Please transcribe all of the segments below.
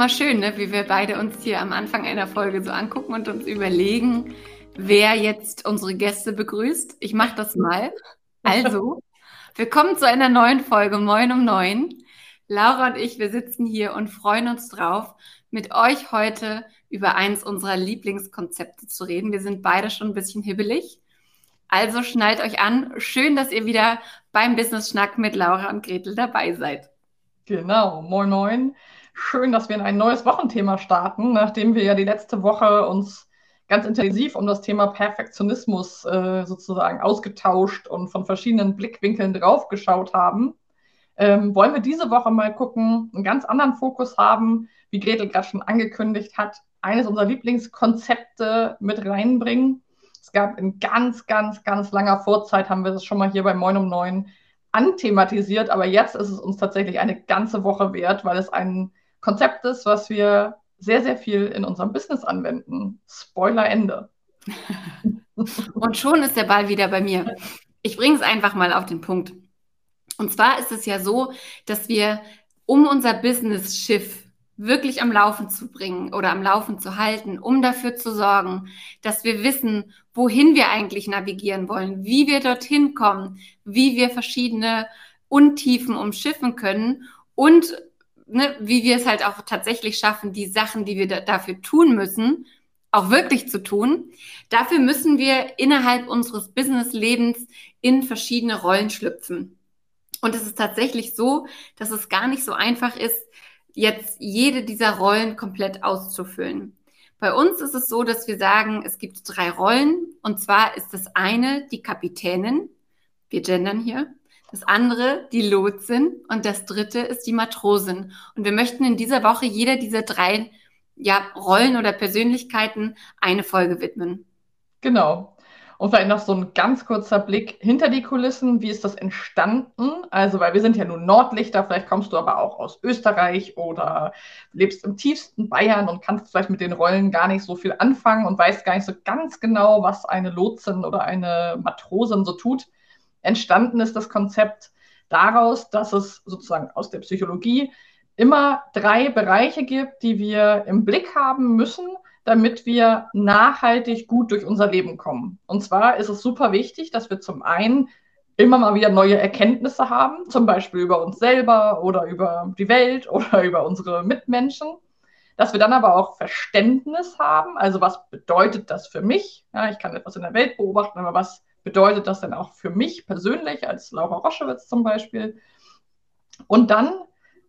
immer schön, ne? wie wir beide uns hier am Anfang einer Folge so angucken und uns überlegen, wer jetzt unsere Gäste begrüßt. Ich mache das mal. Also, willkommen zu einer neuen Folge Moin um Neun. Laura und ich, wir sitzen hier und freuen uns drauf, mit euch heute über eins unserer Lieblingskonzepte zu reden. Wir sind beide schon ein bisschen hibbelig. Also schnallt euch an. Schön, dass ihr wieder beim Business Schnack mit Laura und Gretel dabei seid. Genau, moin moin. Schön, dass wir in ein neues Wochenthema starten, nachdem wir ja die letzte Woche uns ganz intensiv um das Thema Perfektionismus äh, sozusagen ausgetauscht und von verschiedenen Blickwinkeln draufgeschaut haben. Ähm, wollen wir diese Woche mal gucken, einen ganz anderen Fokus haben, wie Gretel gerade schon angekündigt hat, eines unserer Lieblingskonzepte mit reinbringen. Es gab in ganz, ganz, ganz langer Vorzeit, haben wir das schon mal hier bei Moin um Neun anthematisiert, aber jetzt ist es uns tatsächlich eine ganze Woche wert, weil es ein Konzept ist, was wir sehr, sehr viel in unserem Business anwenden. Spoiler Ende. Und schon ist der Ball wieder bei mir. Ich bringe es einfach mal auf den Punkt. Und zwar ist es ja so, dass wir, um unser Business-Schiff wirklich am Laufen zu bringen oder am Laufen zu halten, um dafür zu sorgen, dass wir wissen, wohin wir eigentlich navigieren wollen, wie wir dorthin kommen, wie wir verschiedene Untiefen umschiffen können und ne, wie wir es halt auch tatsächlich schaffen, die Sachen, die wir da, dafür tun müssen, auch wirklich zu tun. Dafür müssen wir innerhalb unseres Businesslebens in verschiedene Rollen schlüpfen. Und es ist tatsächlich so, dass es gar nicht so einfach ist, jetzt jede dieser Rollen komplett auszufüllen. Bei uns ist es so, dass wir sagen, es gibt drei Rollen. Und zwar ist das eine die Kapitänin. Wir gendern hier. Das andere die Lotsin und das dritte ist die Matrosin. Und wir möchten in dieser Woche jeder dieser drei ja, Rollen oder Persönlichkeiten eine Folge widmen. Genau. Und vielleicht noch so ein ganz kurzer Blick hinter die Kulissen. Wie ist das entstanden? Also, weil wir sind ja nun Nordlichter, vielleicht kommst du aber auch aus Österreich oder lebst im tiefsten Bayern und kannst vielleicht mit den Rollen gar nicht so viel anfangen und weißt gar nicht so ganz genau, was eine Lotsin oder eine Matrosin so tut. Entstanden ist das Konzept daraus, dass es sozusagen aus der Psychologie immer drei Bereiche gibt, die wir im Blick haben müssen, damit wir nachhaltig gut durch unser Leben kommen. Und zwar ist es super wichtig, dass wir zum einen immer mal wieder neue Erkenntnisse haben, zum Beispiel über uns selber oder über die Welt oder über unsere Mitmenschen. Dass wir dann aber auch Verständnis haben, also was bedeutet das für mich? Ja, ich kann etwas in der Welt beobachten, aber was bedeutet das denn auch für mich persönlich, als Laura Roschewitz zum Beispiel? Und dann,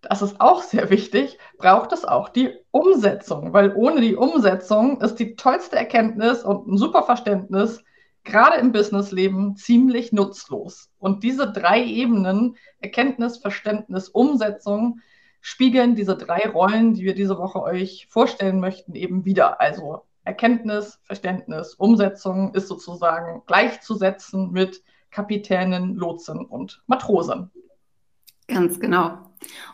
das ist auch sehr wichtig, braucht es auch die Umsetzung, weil ohne die Umsetzung ist die tollste Erkenntnis und ein super Verständnis gerade im Businessleben ziemlich nutzlos. Und diese drei Ebenen, Erkenntnis, Verständnis, Umsetzung, spiegeln diese drei Rollen, die wir diese Woche euch vorstellen möchten, eben wieder. Also Erkenntnis, Verständnis, Umsetzung ist sozusagen gleichzusetzen mit Kapitänen, Lotsen und Matrosen. Ganz genau.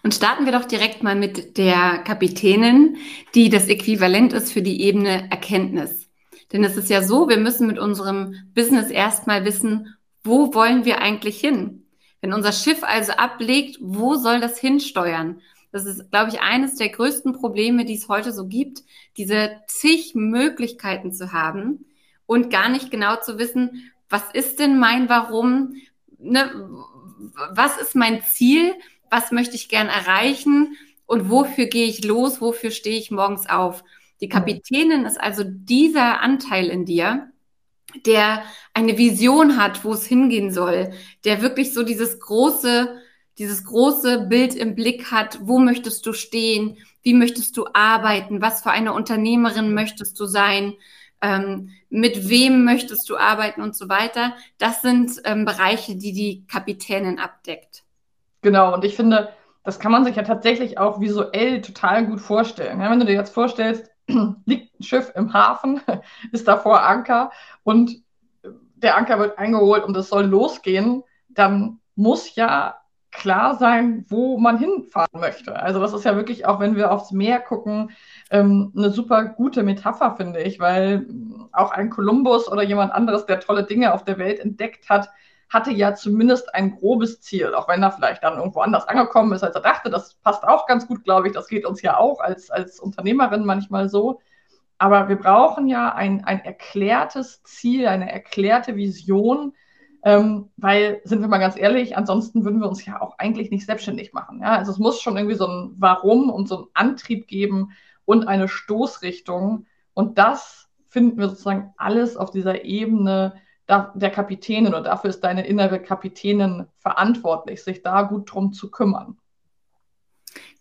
Und starten wir doch direkt mal mit der Kapitänin, die das Äquivalent ist für die Ebene Erkenntnis. Denn es ist ja so, wir müssen mit unserem Business erstmal wissen, wo wollen wir eigentlich hin? Wenn unser Schiff also ablegt, wo soll das hinsteuern? Das ist, glaube ich, eines der größten Probleme, die es heute so gibt, diese zig Möglichkeiten zu haben und gar nicht genau zu wissen, was ist denn mein Warum, ne, was ist mein Ziel, was möchte ich gern erreichen? Und wofür gehe ich los, wofür stehe ich morgens auf. Die Kapitänin ist also dieser Anteil in dir, der eine Vision hat, wo es hingehen soll, der wirklich so dieses große dieses große Bild im Blick hat, wo möchtest du stehen, wie möchtest du arbeiten, was für eine Unternehmerin möchtest du sein, ähm, mit wem möchtest du arbeiten und so weiter. Das sind ähm, Bereiche, die die Kapitänin abdeckt. Genau, und ich finde, das kann man sich ja tatsächlich auch visuell total gut vorstellen. Ja, wenn du dir jetzt vorstellst, liegt ein Schiff im Hafen, ist davor Anker und der Anker wird eingeholt und es soll losgehen, dann muss ja klar sein, wo man hinfahren möchte. Also das ist ja wirklich auch, wenn wir aufs Meer gucken, ähm, eine super gute Metapher, finde ich, weil auch ein Kolumbus oder jemand anderes, der tolle Dinge auf der Welt entdeckt hat, hatte ja zumindest ein grobes Ziel, auch wenn er vielleicht dann irgendwo anders angekommen ist, als er dachte. Das passt auch ganz gut, glaube ich. Das geht uns ja auch als, als Unternehmerin manchmal so. Aber wir brauchen ja ein, ein erklärtes Ziel, eine erklärte Vision, ähm, weil, sind wir mal ganz ehrlich, ansonsten würden wir uns ja auch eigentlich nicht selbstständig machen. Ja? Also es muss schon irgendwie so ein Warum und so einen Antrieb geben und eine Stoßrichtung. Und das finden wir sozusagen alles auf dieser Ebene der Kapitänin oder dafür ist deine innere Kapitänin verantwortlich, sich da gut drum zu kümmern.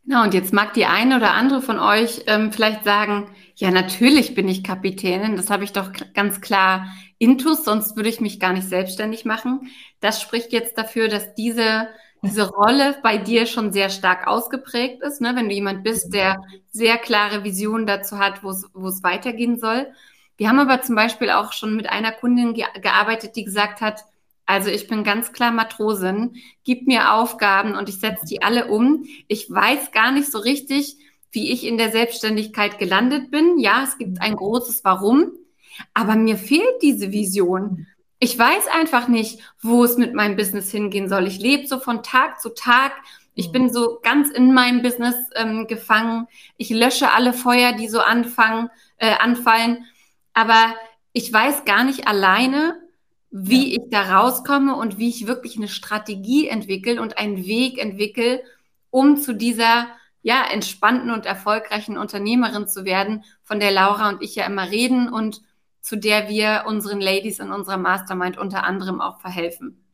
Genau, und jetzt mag die eine oder andere von euch ähm, vielleicht sagen, ja, natürlich bin ich Kapitänin, das habe ich doch ganz klar intus, sonst würde ich mich gar nicht selbstständig machen. Das spricht jetzt dafür, dass diese, diese Rolle bei dir schon sehr stark ausgeprägt ist, ne? wenn du jemand bist, der sehr klare Visionen dazu hat, wo es, weitergehen soll. Wir haben aber zum Beispiel auch schon mit einer Kundin ge gearbeitet, die gesagt hat, also ich bin ganz klar Matrosin, gib mir Aufgaben und ich setze die alle um. Ich weiß gar nicht so richtig, wie ich in der Selbstständigkeit gelandet bin. Ja, es gibt ein großes Warum, aber mir fehlt diese Vision. Ich weiß einfach nicht, wo es mit meinem Business hingehen soll. Ich lebe so von Tag zu Tag. Ich bin so ganz in meinem Business ähm, gefangen. Ich lösche alle Feuer, die so anfangen, äh, anfallen. Aber ich weiß gar nicht alleine, wie ja. ich da rauskomme und wie ich wirklich eine Strategie entwickle und einen Weg entwickle, um zu dieser ja entspannten und erfolgreichen Unternehmerin zu werden, von der Laura und ich ja immer reden und zu der wir unseren Ladies in unserer Mastermind unter anderem auch verhelfen.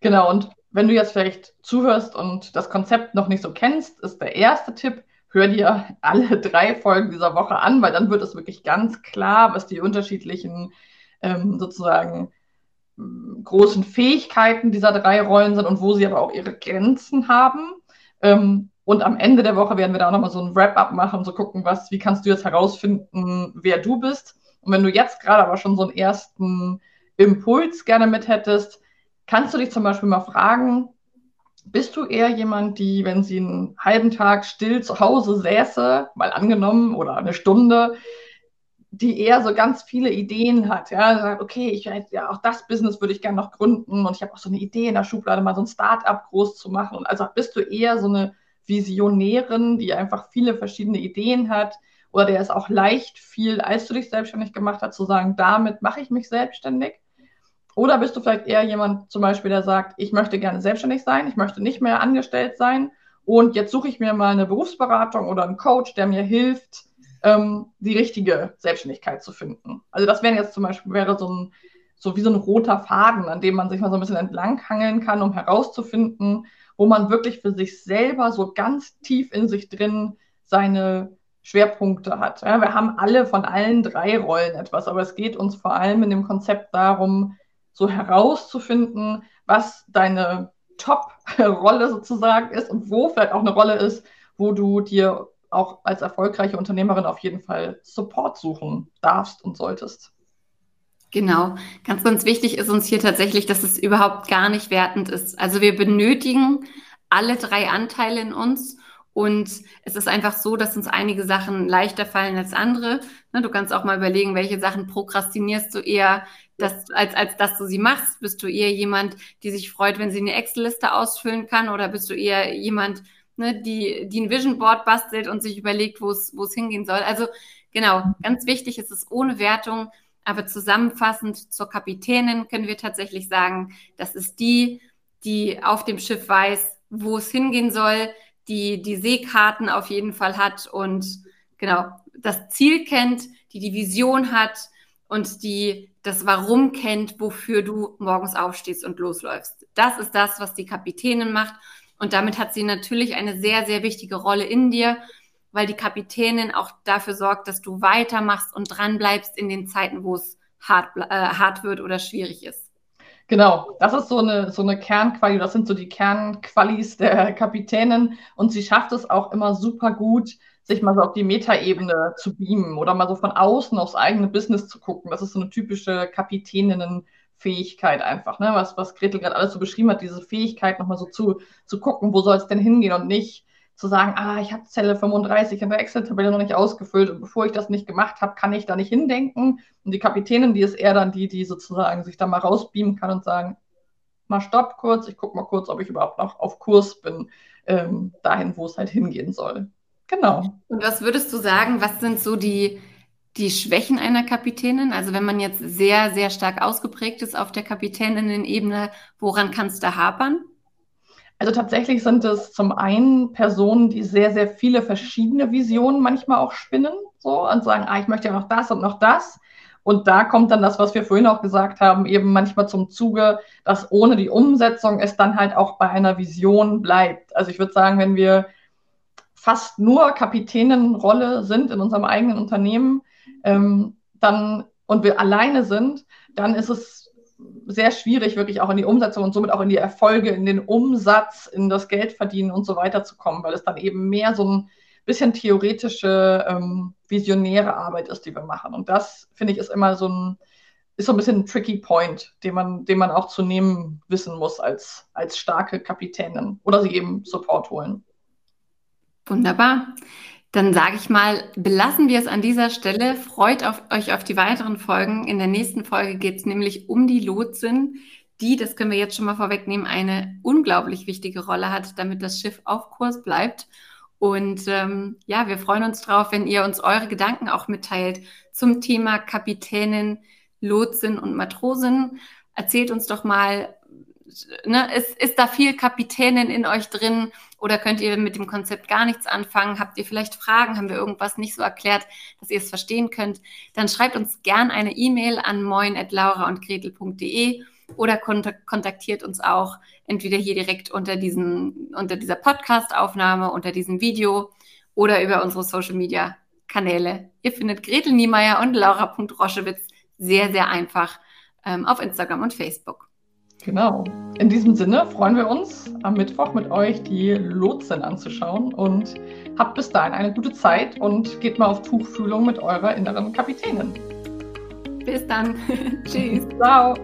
Genau, und wenn du jetzt vielleicht zuhörst und das Konzept noch nicht so kennst, ist der erste Tipp, hör dir alle drei Folgen dieser Woche an, weil dann wird es wirklich ganz klar, was die unterschiedlichen ähm, sozusagen großen Fähigkeiten dieser drei Rollen sind und wo sie aber auch ihre Grenzen haben. Ähm, und am Ende der Woche werden wir da auch nochmal so ein Wrap-up machen, so gucken, was, wie kannst du jetzt herausfinden, wer du bist. Und wenn du jetzt gerade aber schon so einen ersten Impuls gerne mit hättest, kannst du dich zum Beispiel mal fragen, bist du eher jemand, die, wenn sie einen halben Tag still zu Hause säße, mal angenommen, oder eine Stunde, die eher so ganz viele Ideen hat. Ja, sagt, okay, ich ja auch das Business würde ich gerne noch gründen und ich habe auch so eine Idee in der Schublade, mal so ein Start-up groß zu machen. Und also bist du eher so eine Visionärin, die einfach viele verschiedene Ideen hat oder der es auch leicht fiel, als du dich selbstständig gemacht hast, zu sagen, damit mache ich mich selbstständig? Oder bist du vielleicht eher jemand zum Beispiel, der sagt, ich möchte gerne selbstständig sein, ich möchte nicht mehr angestellt sein und jetzt suche ich mir mal eine Berufsberatung oder einen Coach, der mir hilft, ähm, die richtige Selbstständigkeit zu finden. Also das wäre jetzt zum Beispiel wäre so ein so wie so ein roter Faden, an dem man sich mal so ein bisschen entlanghangeln kann, um herauszufinden, wo man wirklich für sich selber so ganz tief in sich drin seine Schwerpunkte hat. Ja, wir haben alle von allen drei Rollen etwas, aber es geht uns vor allem in dem Konzept darum, so herauszufinden, was deine Top-Rolle sozusagen ist und wo vielleicht auch eine Rolle ist, wo du dir auch als erfolgreiche Unternehmerin auf jeden Fall Support suchen darfst und solltest. Genau. Ganz, ganz wichtig ist uns hier tatsächlich, dass es überhaupt gar nicht wertend ist. Also wir benötigen alle drei Anteile in uns. Und es ist einfach so, dass uns einige Sachen leichter fallen als andere. Ne, du kannst auch mal überlegen, welche Sachen prokrastinierst du eher, dass, als, als dass du sie machst. Bist du eher jemand, die sich freut, wenn sie eine Excel-Liste ausfüllen kann? Oder bist du eher jemand, ne, die, die ein Vision Board bastelt und sich überlegt, wo es, hingehen soll. Also genau, ganz wichtig ist es ohne Wertung, aber zusammenfassend zur Kapitänin können wir tatsächlich sagen, das ist die, die auf dem Schiff weiß, wo es hingehen soll, die die Seekarten auf jeden Fall hat und genau das Ziel kennt, die die Vision hat und die das Warum kennt, wofür du morgens aufstehst und losläufst. Das ist das, was die Kapitänin macht und damit hat sie natürlich eine sehr, sehr wichtige Rolle in dir, weil die Kapitänin auch dafür sorgt, dass du weitermachst und dranbleibst in den Zeiten, wo es hart, äh, hart wird oder schwierig ist. Genau, das ist so eine, so eine Kernquali, das sind so die Kernqualis der Kapitänin und sie schafft es auch immer super gut, sich mal so auf die Metaebene zu beamen oder mal so von außen aufs eigene Business zu gucken. Das ist so eine typische Kapitäninnen- Fähigkeit einfach, ne? was, was Gretel gerade alles so beschrieben hat, diese Fähigkeit nochmal so zu, zu gucken, wo soll es denn hingehen und nicht zu sagen, ah, ich habe Zelle 35 in der Excel-Tabelle noch nicht ausgefüllt und bevor ich das nicht gemacht habe, kann ich da nicht hindenken. Und die Kapitänin, die ist eher dann die, die sozusagen sich da mal rausbeamen kann und sagen, mal stopp kurz, ich gucke mal kurz, ob ich überhaupt noch auf Kurs bin, ähm, dahin, wo es halt hingehen soll. Genau. Und was würdest du sagen, was sind so die, die Schwächen einer Kapitänin? Also wenn man jetzt sehr, sehr stark ausgeprägt ist auf der Kapitäninnen-Ebene, woran kann es da hapern? Also tatsächlich sind es zum einen Personen, die sehr, sehr viele verschiedene Visionen manchmal auch spinnen, so und sagen, ah, ich möchte ja noch das und noch das. Und da kommt dann das, was wir vorhin auch gesagt haben, eben manchmal zum Zuge, dass ohne die Umsetzung es dann halt auch bei einer Vision bleibt. Also ich würde sagen, wenn wir fast nur Kapitänenrolle sind in unserem eigenen Unternehmen, ähm, dann und wir alleine sind, dann ist es sehr schwierig, wirklich auch in die Umsetzung und somit auch in die Erfolge, in den Umsatz, in das Geldverdienen und so weiter zu kommen, weil es dann eben mehr so ein bisschen theoretische, ähm, visionäre Arbeit ist, die wir machen. Und das, finde ich, ist immer so ein, ist so ein bisschen ein tricky Point, den man, den man auch zu nehmen wissen muss als, als starke Kapitänin oder sie eben Support holen. Wunderbar. Dann sage ich mal, belassen wir es an dieser Stelle. Freut auf, euch auf die weiteren Folgen. In der nächsten Folge geht es nämlich um die Lotsin, die, das können wir jetzt schon mal vorwegnehmen, eine unglaublich wichtige Rolle hat, damit das Schiff auf Kurs bleibt. Und ähm, ja, wir freuen uns drauf, wenn ihr uns eure Gedanken auch mitteilt zum Thema Kapitänin, Lotsin und Matrosin. Erzählt uns doch mal, ne, ist, ist da viel Kapitänin in euch drin oder könnt ihr mit dem Konzept gar nichts anfangen? Habt ihr vielleicht Fragen? Haben wir irgendwas nicht so erklärt, dass ihr es verstehen könnt? Dann schreibt uns gern eine E-Mail an moin.lauraundgretel.de oder kontaktiert uns auch entweder hier direkt unter, diesen, unter dieser Podcast-Aufnahme, unter diesem Video oder über unsere Social-Media-Kanäle. Ihr findet Gretel Niemeyer und Laura.Roschewitz sehr, sehr einfach ähm, auf Instagram und Facebook. Genau. In diesem Sinne freuen wir uns, am Mittwoch mit euch die Lotsen anzuschauen und habt bis dahin eine gute Zeit und geht mal auf Tuchfühlung mit eurer inneren Kapitänin. Bis dann. Tschüss. Ciao.